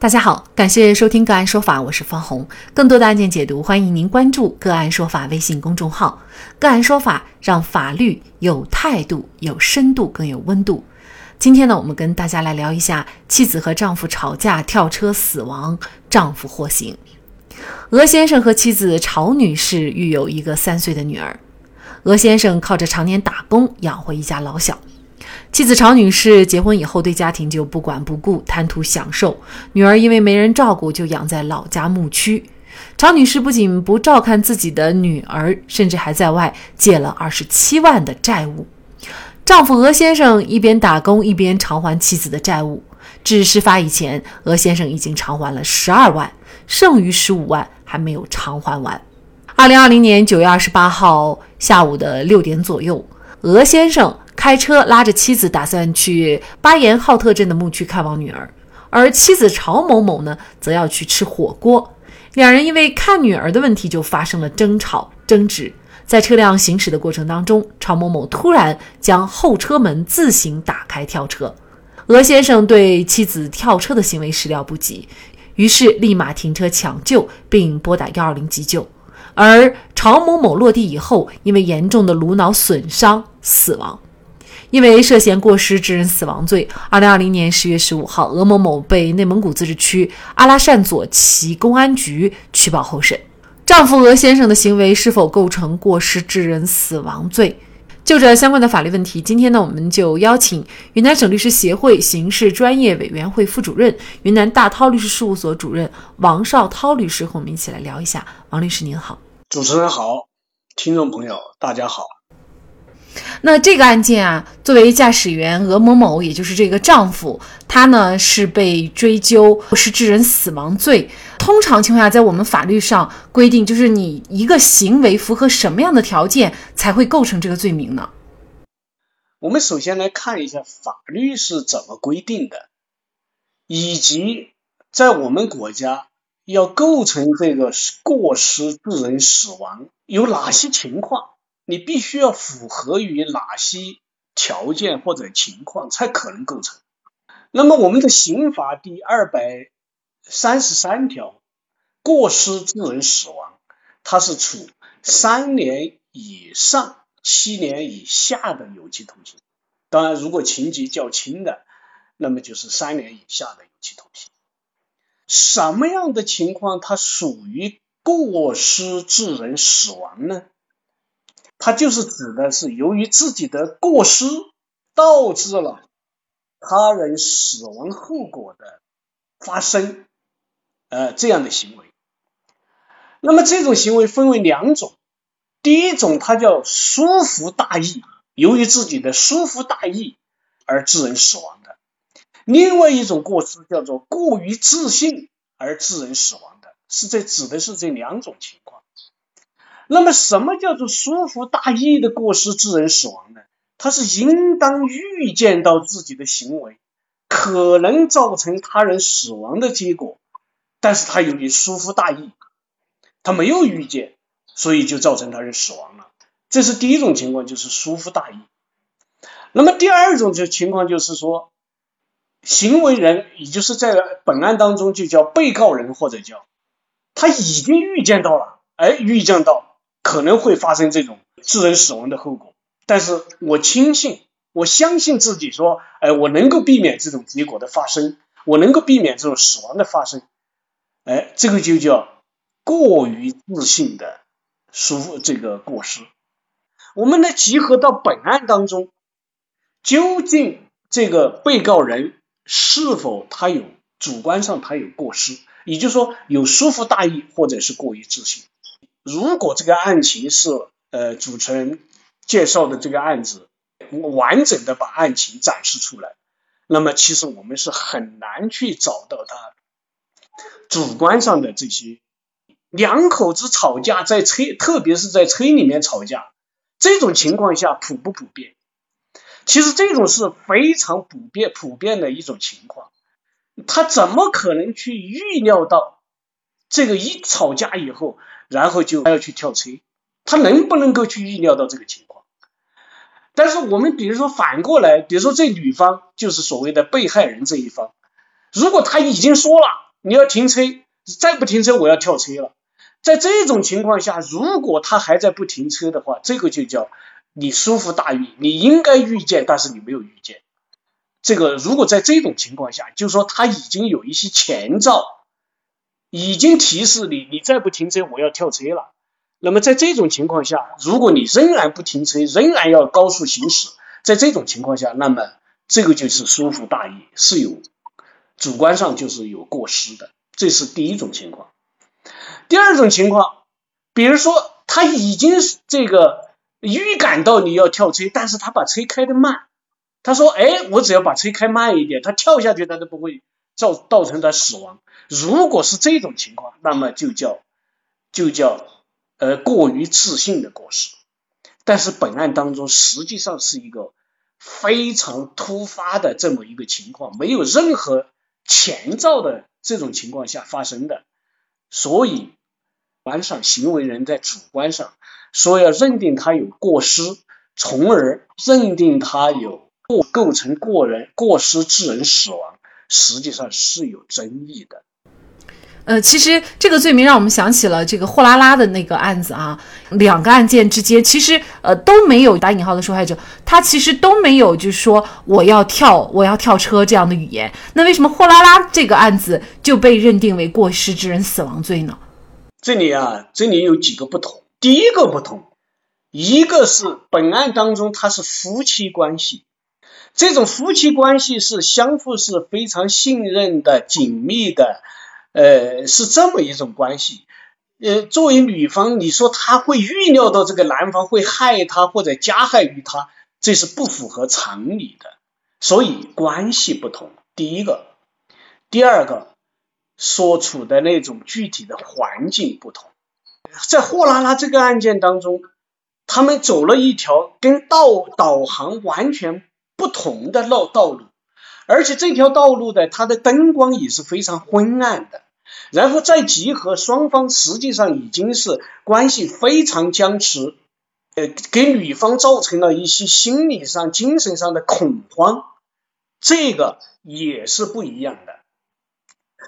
大家好，感谢收听个案说法，我是方红。更多的案件解读，欢迎您关注个案说法微信公众号。个案说法让法律有态度、有深度、更有温度。今天呢，我们跟大家来聊一下妻子和丈夫吵架跳车死亡，丈夫获刑。俄先生和妻子曹女士育有一个三岁的女儿。俄先生靠着常年打工养活一家老小。妻子常女士结婚以后，对家庭就不管不顾，贪图享受。女儿因为没人照顾，就养在老家牧区。常女士不仅不照看自己的女儿，甚至还在外借了二十七万的债务。丈夫俄先生一边打工一边偿还妻子的债务。至事发以前，俄先生已经偿还了十二万，剩余十五万还没有偿还完。二零二零年九月二十八号下午的六点左右，俄先生。开车拉着妻子，打算去巴彦浩特镇的牧区看望女儿，而妻子曹某某呢，则要去吃火锅。两人因为看女儿的问题就发生了争吵争执。在车辆行驶的过程当中，曹某某突然将后车门自行打开跳车。俄先生对妻子跳车的行为始料不及，于是立马停车抢救，并拨打幺二零急救。而曹某某落地以后，因为严重的颅脑损伤死亡。因为涉嫌过失致人死亡罪，二零二零年十月十五号，俄某某被内蒙古自治区阿拉善左旗公安局取保候审。丈夫俄先生的行为是否构成过失致人死亡罪？就这相关的法律问题，今天呢，我们就邀请云南省律师协会刑事专业委员会副主任、云南大韬律师事务所主任王绍涛律师和我们一起来聊一下。王律师您好，主持人好，听众朋友大家好。那这个案件啊，作为驾驶员鹅某某，也就是这个丈夫，他呢是被追究是致人死亡罪。通常情况下，在我们法律上规定，就是你一个行为符合什么样的条件才会构成这个罪名呢？我们首先来看一下法律是怎么规定的，以及在我们国家要构成这个过失致人死亡有哪些情况。你必须要符合于哪些条件或者情况才可能构成？那么我们的刑法第二百三十三条，过失致人死亡，它是处三年以上七年以下的有期徒刑。当然，如果情节较轻的，那么就是三年以下的有期徒刑。什么样的情况它属于过失致人死亡呢？它就是指的是由于自己的过失导致了他人死亡后果的发生，呃，这样的行为。那么这种行为分为两种，第一种它叫疏忽大意，由于自己的疏忽大意而致人死亡的；另外一种过失叫做过于自信而致人死亡的，是这指的是这两种情况。那么，什么叫做疏忽大意的过失致人死亡呢？他是应当预见到自己的行为可能造成他人死亡的结果，但是他由于疏忽大意，他没有预见，所以就造成他人死亡了。这是第一种情况，就是疏忽大意。那么第二种就情况就是说，行为人也就是在本案当中就叫被告人或者叫他已经预见到了，哎，预见到。可能会发生这种致人死亡的后果，但是我轻信，我相信自己说，哎，我能够避免这种结果的发生，我能够避免这种死亡的发生，哎，这个就叫过于自信的疏这个过失。我们来集合到本案当中，究竟这个被告人是否他有主观上他有过失，也就是说有疏忽大意或者是过于自信。如果这个案情是呃主持人介绍的这个案子完整的把案情展示出来，那么其实我们是很难去找到他主观上的这些两口子吵架在车，特别是在车里面吵架这种情况下普不普遍？其实这种是非常普遍普遍的一种情况，他怎么可能去预料到这个一吵架以后？然后就还要去跳车，他能不能够去预料到这个情况？但是我们比如说反过来，比如说这女方就是所谓的被害人这一方，如果他已经说了，你要停车，再不停车我要跳车了。在这种情况下，如果他还在不停车的话，这个就叫你疏忽大意，你应该预见，但是你没有预见。这个如果在这种情况下，就是说他已经有一些前兆，已经提示你，你再不停车我要跳车了。那么在这种情况下，如果你仍然不停车，仍然要高速行驶，在这种情况下，那么这个就是疏忽大意，是有主观上就是有过失的，这是第一种情况。第二种情况，比如说他已经这个预感到你要跳车，但是他把车开得慢，他说：“哎，我只要把车开慢一点，他跳下去他都不会造造成他死亡。”如果是这种情况，那么就叫就叫呃过于自信的过失。但是本案当中实际上是一个非常突发的这么一个情况，没有任何前兆的这种情况下发生的，所以。观上行为人在主观上说要认定他有过失，从而认定他有过构成过人过失致人死亡，实际上是有争议的。呃，其实这个罪名让我们想起了这个货拉拉的那个案子啊，两个案件之间其实呃都没有打引号的受害者，他其实都没有就是说我要跳我要跳车这样的语言。那为什么货拉拉这个案子就被认定为过失致人死亡罪呢？这里啊，这里有几个不同。第一个不同，一个是本案当中他是夫妻关系，这种夫妻关系是相互是非常信任的、紧密的，呃，是这么一种关系。呃，作为女方，你说她会预料到这个男方会害她或者加害于她，这是不符合常理的。所以关系不同，第一个，第二个。所处的那种具体的环境不同，在货拉拉这个案件当中，他们走了一条跟道导航完全不同的道道路，而且这条道路的它的灯光也是非常昏暗的，然后再集合双方实际上已经是关系非常僵持，呃，给女方造成了一些心理上、精神上的恐慌，这个也是不一样的。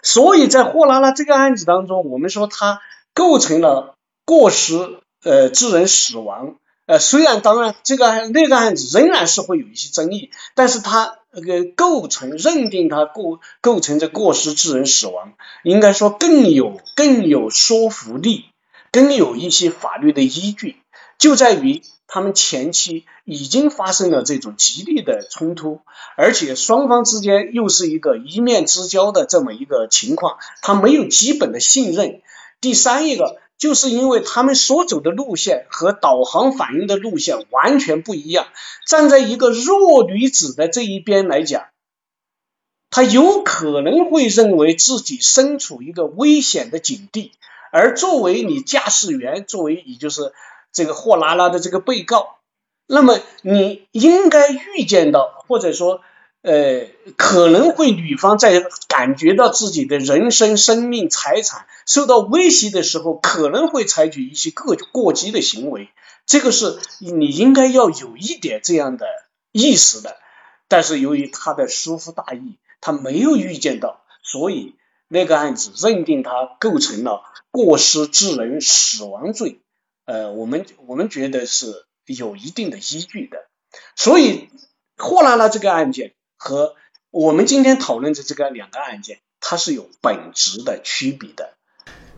所以在货拉拉这个案子当中，我们说它构成了过失，呃，致人死亡。呃，虽然当然这个那个案子仍然是会有一些争议，但是它那个构成认定它构构成这过失致人死亡，应该说更有更有说服力，更有一些法律的依据，就在于。他们前期已经发生了这种激烈的冲突，而且双方之间又是一个一面之交的这么一个情况，他没有基本的信任。第三一个，就是因为他们所走的路线和导航反映的路线完全不一样，站在一个弱女子的这一边来讲，他有可能会认为自己身处一个危险的境地，而作为你驾驶员，作为也就是。这个货拉拉的这个被告，那么你应该预见到，或者说，呃，可能会女方在感觉到自己的人身、生命、财产受到威胁的时候，可能会采取一些过过激的行为。这个是你应该要有一点这样的意识的。但是由于他的疏忽大意，他没有预见到，所以那个案子认定他构成了过失致人死亡罪。呃，我们我们觉得是有一定的依据的，所以货拉拉这个案件和我们今天讨论的这个两个案件，它是有本质的区别的。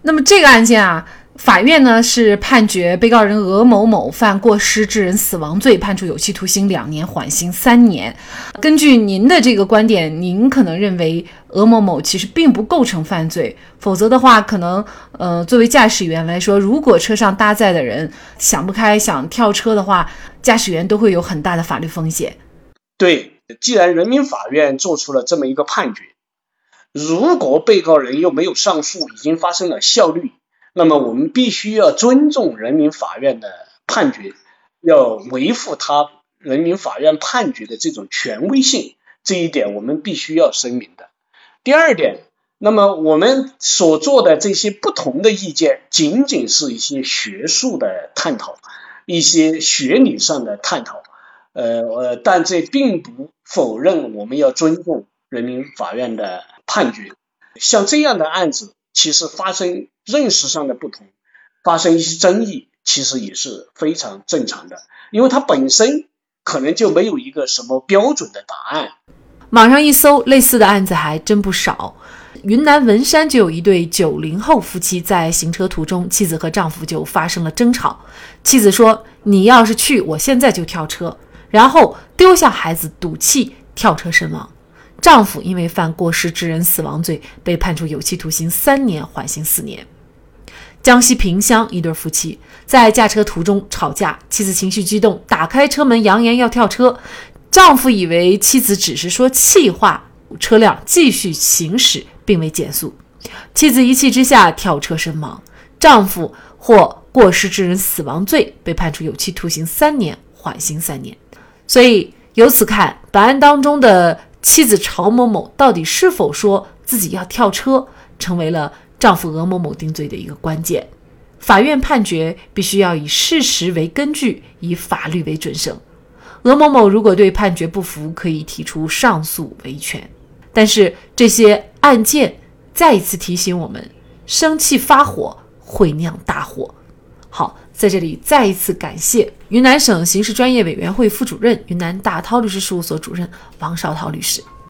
那么这个案件啊。法院呢是判决被告人鹅某某犯过失致人死亡罪，判处有期徒刑两年，缓刑三年。根据您的这个观点，您可能认为鹅某某其实并不构成犯罪，否则的话，可能呃作为驾驶员来说，如果车上搭载的人想不开想跳车的话，驾驶员都会有很大的法律风险。对，既然人民法院做出了这么一个判决，如果被告人又没有上诉，已经发生了效力。那么我们必须要尊重人民法院的判决，要维护他人民法院判决的这种权威性，这一点我们必须要声明的。第二点，那么我们所做的这些不同的意见，仅仅是一些学术的探讨，一些学理上的探讨，呃呃，但这并不否认我们要尊重人民法院的判决。像这样的案子，其实发生认识上的不同，发生一些争议，其实也是非常正常的，因为它本身可能就没有一个什么标准的答案。网上一搜，类似的案子还真不少。云南文山就有一对九零后夫妻在行车途中，妻子和丈夫就发生了争吵。妻子说：“你要是去，我现在就跳车。”然后丢下孩子，赌气跳车身亡。丈夫因为犯过失致人死亡罪，被判处有期徒刑三年，缓刑四年。江西萍乡一对夫妻在驾车途中吵架，妻子情绪激动，打开车门，扬言要跳车。丈夫以为妻子只是说气话，车辆继续行驶。并未减速，妻子一气之下跳车身亡，丈夫获过失致人死亡罪，被判处有期徒刑三年，缓刑三年。所以由此看，本案当中的妻子曹某某到底是否说自己要跳车，成为了丈夫鹅某某定罪的一个关键。法院判决必须要以事实为根据，以法律为准绳。鹅某某如果对判决不服，可以提出上诉维权。但是这些案件再一次提醒我们，生气发火会酿大祸。好，在这里再一次感谢云南省刑事专业委员会副主任、云南大韬律师事务所主任王绍涛律师。